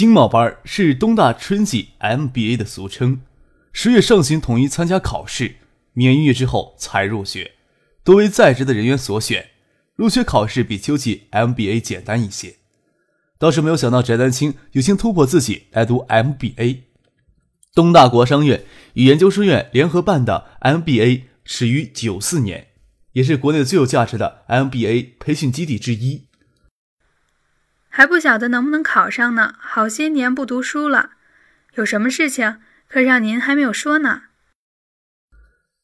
经贸班是东大春季 MBA 的俗称，十月上旬统一参加考试，免一月之后才入学，多为在职的人员所选。入学考试比秋季 MBA 简单一些，倒是没有想到翟丹青有心突破自己来读 MBA。东大国商院与研究生院联合办的 MBA 始于九四年，也是国内最有价值的 MBA 培训基地之一。还不晓得能不能考上呢，好些年不读书了，有什么事情可让您还没有说呢？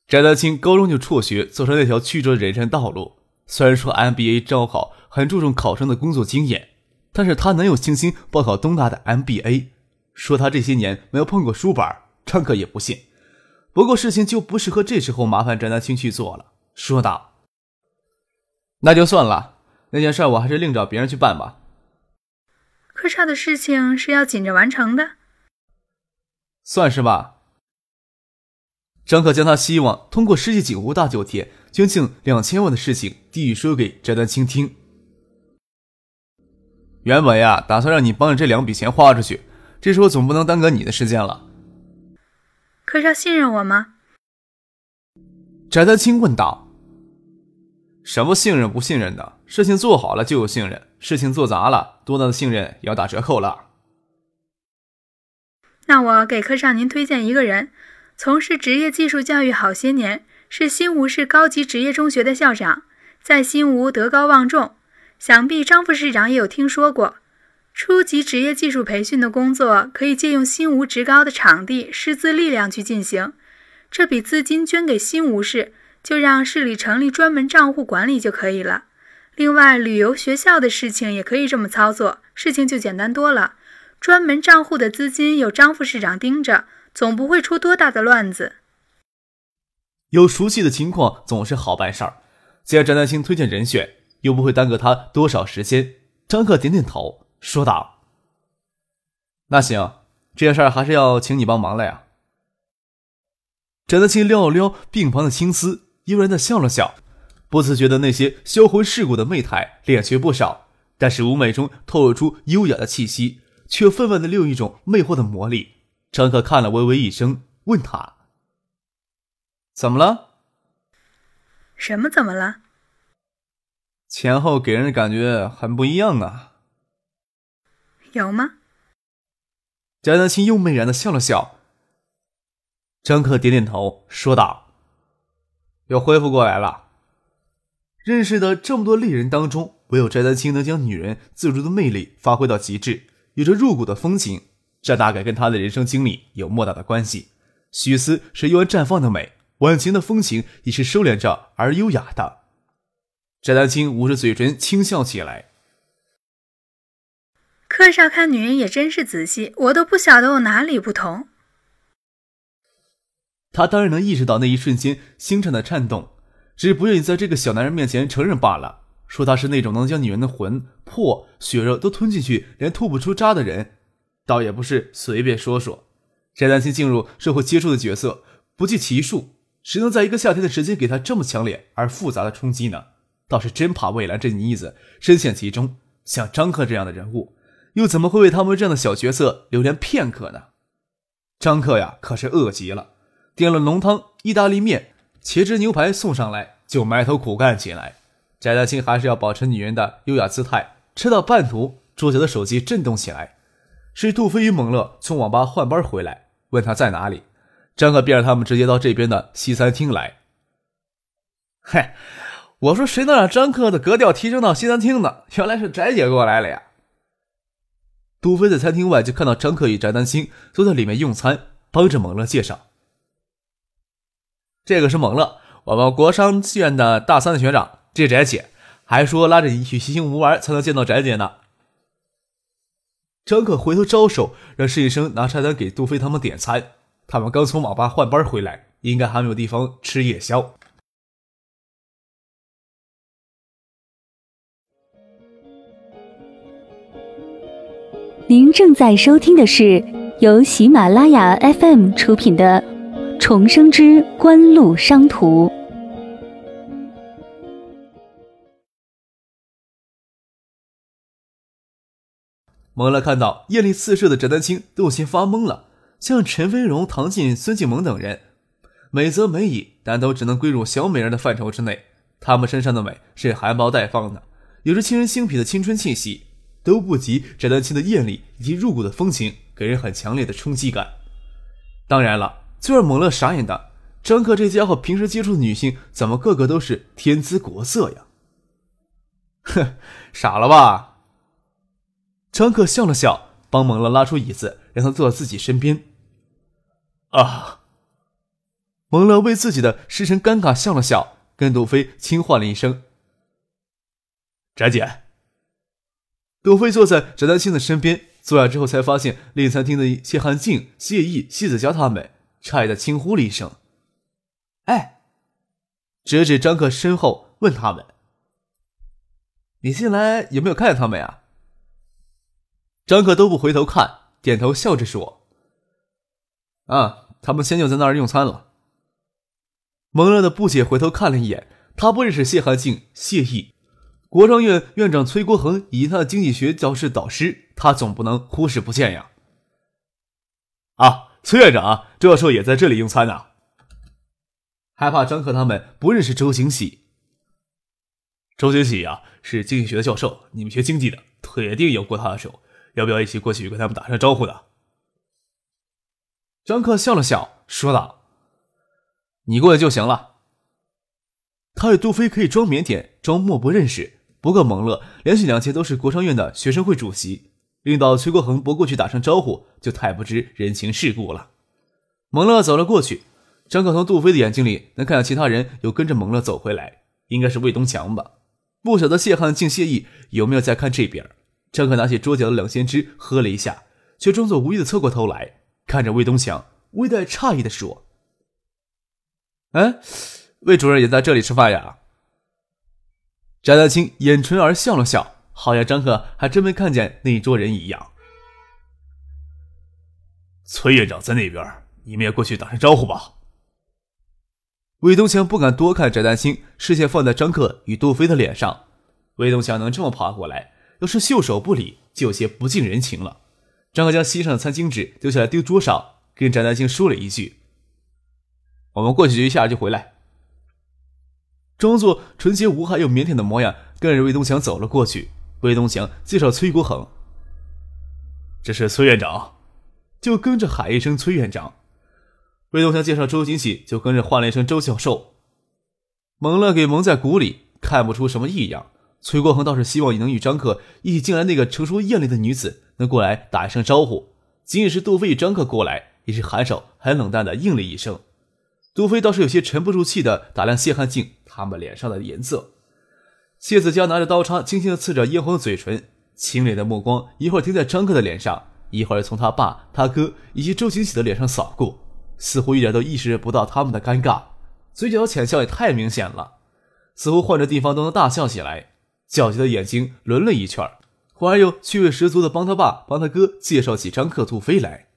翟德清高中就辍学，走上那条曲折人生道路。虽然说 MBA 招考很注重考生的工作经验，但是他能有信心报考东大的 MBA？说他这些年没有碰过书本，张可也不信。不过事情就不适合这时候麻烦翟德清去做了，说道：“那就算了，那件事我还是另找别人去办吧。”科差的事情是要紧着完成的，算是吧。张可将他希望通过世界锦湖大酒店捐赠两千万的事情递说给翟丹青听。原本呀，打算让你帮着这两笔钱花出去，这时候总不能耽搁你的时间了。科少信任我吗？翟丹青问道。什么信任不信任的？事情做好了就有信任，事情做砸了，多大的信任也要打折扣了。那我给科上您推荐一个人，从事职业技术教育好些年，是新吴市高级职业中学的校长，在新吴德高望重，想必张副市长也有听说过。初级职业技术培训的工作可以借用新吴职高的场地、师资力量去进行，这笔资金捐给新吴市。就让市里成立专门账户管理就可以了。另外，旅游学校的事情也可以这么操作，事情就简单多了。专门账户的资金有张副市长盯着，总不会出多大的乱子。有熟悉的情况总是好办事儿。既然张丹青推荐人选，又不会耽搁他多少时间。张克点点头，说道：“那行，这件事儿还是要请你帮忙了呀。”张丹青撩了撩鬓旁的青丝。悠然的笑了笑，不自觉的那些销魂蚀骨的媚态敛去不少，但是舞美中透露出优雅的气息，却分外的另一种魅惑的魔力。张可看了微微一声，问他：“怎么了？”“什么怎么了？”“前后给人的感觉很不一样啊。”“有吗？”贾丹青又媚然的笑了笑。张克点点头，说道。又恢复过来了。认识的这么多丽人当中，唯有翟丹青能将女人自如的魅力发挥到极致，有着入骨的风情。这大概跟她的人生经历有莫大的关系。许思是悠然绽放的美，婉晴的风情也是收敛着而优雅的。翟丹青捂着嘴唇轻笑起来。课上看女人也真是仔细，我都不晓得我哪里不同。他当然能意识到那一瞬间心颤的颤动，只是不愿意在这个小男人面前承认罢了。说他是那种能将女人的魂魄血肉都吞进去，连吐不出渣的人，倒也不是随便说说。翟丹青进入社会接触的角色不计其数，谁能在一个夏天的时间给他这么强烈而复杂的冲击呢？倒是真怕魏兰这妮子深陷其中。像张克这样的人物，又怎么会为他们这样的小角色留恋片刻呢？张克呀，可是饿极了。点了浓汤、意大利面、茄汁牛排送上来，就埋头苦干起来。翟大青还是要保持女人的优雅姿态。吃到半途，桌角的手机震动起来，是杜飞与蒙乐从网吧换班回来，问他在哪里。张可便让他们直接到这边的西餐厅来。嗨，我说谁能让张克的格调提升到西餐厅呢？原来是翟姐过来了呀。杜飞在餐厅外就看到张克与翟丹青坐在里面用餐，帮着蒙乐介绍。这个是蒙乐，我们国商院的大三的学长。这翟姐还说拉着你去西兴吴玩才能见到翟姐呢。张可回头招手，让实习生拿菜单给杜飞他们点餐。他们刚从网吧换班回来，应该还没有地方吃夜宵。您正在收听的是由喜马拉雅 FM 出品的《重生之官路商途》。蒙了看到艳丽四射的翟丹青，都有些发懵了。像陈飞荣、唐静、孙静萌等人，美则美矣，但都只能归入小美人的范畴之内。她们身上的美是含苞待放的，有着沁人心脾的青春气息。都不及翟丹青的艳丽以及入骨的风情，给人很强烈的冲击感。当然了，最让蒙乐傻眼的，张克这家伙平时接触的女性，怎么个个都是天姿国色呀？哼，傻了吧？张克笑了笑，帮蒙乐拉出椅子，让他坐在自己身边。啊！蒙乐为自己的失神尴尬笑了笑，跟杜飞轻唤了一声：“翟姐。”杜飞坐在翟丹青的身边，坐下之后才发现另餐厅的谢汉静、谢意、谢子佳他们，诧异的轻呼了一声：“哎！”指指张克身后，问他们：“你进来有没有看见他们呀？”张克都不回头看，点头笑着说：“啊，他们先就在那儿用餐了。”蒙乐的不解回头看了一眼，他不认识谢汉静、谢毅。国商院院长崔国恒以及他的经济学教室导师，他总不能忽视不见呀。啊，崔院长周教授也在这里用餐呢。害怕张克他们不认识周景喜。周景喜呀，是经济学的教授，你们学经济的铁定有过他的手，要不要一起过去跟他们打声招呼呢？张克笑了笑，说道：“你过去就行了。”他与杜飞可以装腼腆，装漠不认识。不过蒙乐连续两届都是国商院的学生会主席，领导崔国恒不过去打声招呼，就太不知人情世故了。蒙乐走了过去，张可从杜飞的眼睛里能看到其他人又跟着蒙乐走回来，应该是魏东强吧？不晓得谢汉敬、谢意有没有在看这边。张可拿起桌角的冷鲜汁喝了一下，却装作无意的侧过头来看着魏东强，微带诧异的说：“哎，魏主任也在这里吃饭呀？”翟丹青掩唇而笑了笑，好像张克还真没看见那一桌人一样。崔院长在那边，你们也过去打声招呼吧。魏东强不敢多看翟丹青，视线放在张克与杜飞的脸上。魏东强能这么爬过来，要是袖手不理，就有些不近人情了。张克将膝上的餐巾纸丢下来，丢桌上，跟翟丹青说了一句：“我们过去一下就回来。”装作纯洁无害又腼腆的模样，跟着魏东强走了过去。魏东强介绍崔国恒：“这是崔院长。”就跟着喊一声“崔院长”。魏东强介绍周金喜，就跟着唤了一声“周教授”。蒙了给蒙在鼓里，看不出什么异样。崔国恒倒是希望你能与张克一起进来那个成熟艳丽的女子能过来打一声招呼。仅仅是杜飞与张克过来，也是颔首很冷淡的应了一声。杜飞倒是有些沉不住气的打量谢汉静。他们脸上的颜色，谢子佳拿着刀叉，轻轻的刺着嫣红的嘴唇，清冽的目光一会儿停在张克的脸上，一会儿从他爸、他哥以及周景喜的脸上扫过，似乎一点都意识不到他们的尴尬，嘴角的浅笑也太明显了，似乎换着地方都能大笑起来。焦急的眼睛轮了一圈，忽然又趣味十足的帮他爸、帮他哥介绍起张克、杜飞来。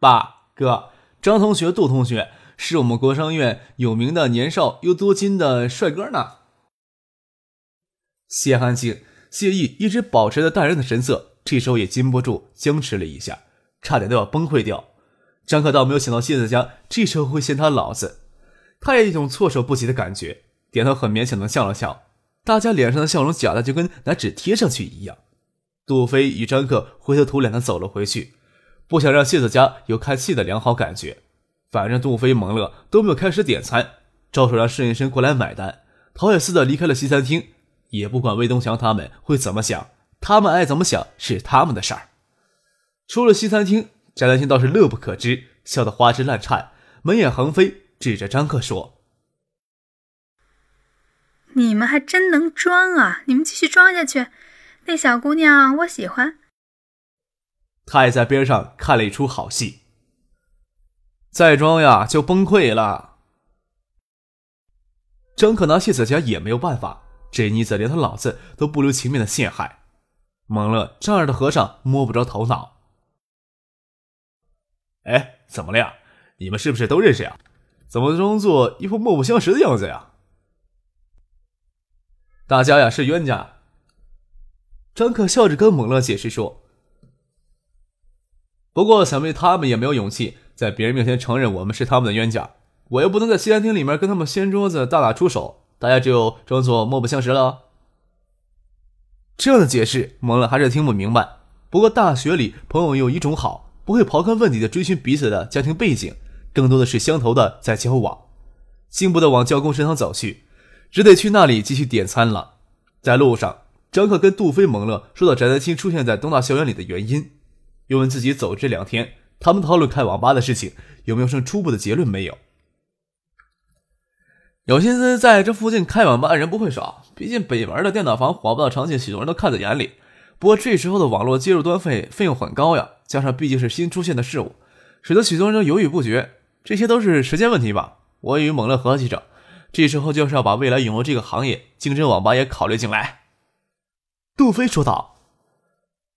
爸、哥、张同学、杜同学。是我们国商院有名的年少又多金的帅哥呢。谢安静、谢意一直保持着淡然的神色，这时候也禁不住僵持了一下，差点都要崩溃掉。张可道没有想到谢子佳这时候会嫌他老子，他也一种措手不及的感觉，点头很勉强的笑了笑。大家脸上的笑容假的就跟拿纸贴上去一样。杜飞与张克灰头土脸的走了回去，不想让谢子家有看戏的良好感觉。反正杜飞、蒙乐都没有开始点餐，招手让侍应生过来买单。陶也似的离开了西餐厅，也不管魏东强他们会怎么想，他们爱怎么想是他们的事儿。出了西餐厅，翟丹青倒是乐不可支，笑得花枝乱颤，门眼横飞，指着张克说：“你们还真能装啊！你们继续装下去，那小姑娘我喜欢。”他也在边上看了一出好戏。再装呀就崩溃了。张可拿谢子佳也没有办法，这妮子连他老子都不留情面的陷害，蒙了丈二的和尚摸不着头脑。哎，怎么了呀？你们是不是都认识呀？怎么装作一副莫不相识的样子呀？大家呀是冤家。张可笑着跟蒙乐解释说：“不过想必他们也没有勇气在别人面前承认我们是他们的冤家。我又不能在西餐厅里面跟他们掀桌子大打出手，大家只有装作莫不相识了。”这样的解释，蒙乐还是听不明白。不过大学里朋友有一种好，不会刨根问底的追寻彼此的家庭背景，更多的是相投的在交往。进步的往教工食堂走去，只得去那里继续点餐了。在路上。张克跟杜飞、蒙乐说到翟丹青出现在东大校园里的原因，又问自己走这两天他们讨论开网吧的事情有没有什么初步的结论没有？有心思在这附近开网吧的人不会少，毕竟北门的电脑房火爆的场景，许多人都看在眼里。不过这时候的网络接入端费费用很高呀，加上毕竟是新出现的事物，使得许多人都犹豫不决。这些都是时间问题吧？我与猛乐合计着，这时候就是要把未来涌入这个行业竞争网吧也考虑进来。杜飞说道：“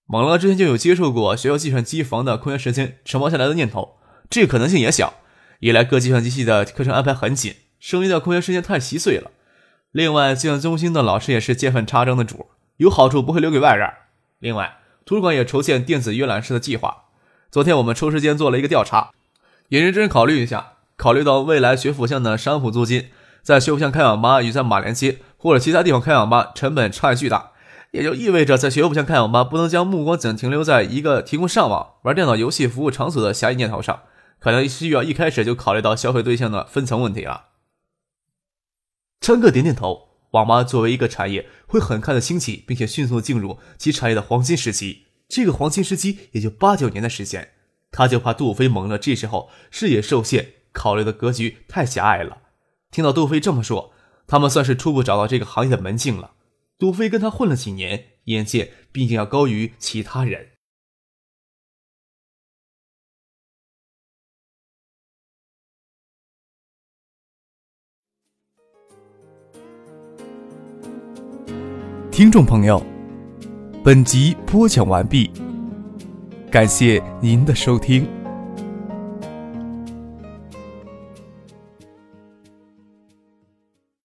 猛乐之前就有接触过学校计算机房的空闲时间承包下来的念头，这可能性也小。一来各计算机系的课程安排很紧，剩余的空闲时间太稀碎了；另外，计算中心的老师也是见缝插针的主，有好处不会留给外人。另外，图书馆也筹建电子阅览室的计划。昨天我们抽时间做了一个调查，也认真考虑一下，考虑到未来学府巷的商铺租金，在学府巷开网吧与在马连街或者其他地方开网吧成本差异巨大。”也就意味着，在学府巷开网吧，不能将目光仅停留在一个提供上网、玩电脑游戏服务场所的狭义念头上，可能需要一开始就考虑到消费对象的分层问题了。张克点点头。网吧作为一个产业，会很快的兴起，并且迅速进入其产业的黄金时期。这个黄金时期也就八九年的时间，他就怕杜飞懵了，这时候视野受限，考虑的格局太狭隘了。听到杜飞这么说，他们算是初步找到这个行业的门径了。杜飞跟他混了几年，眼界毕竟要高于其他人。听众朋友，本集播讲完毕，感谢您的收听。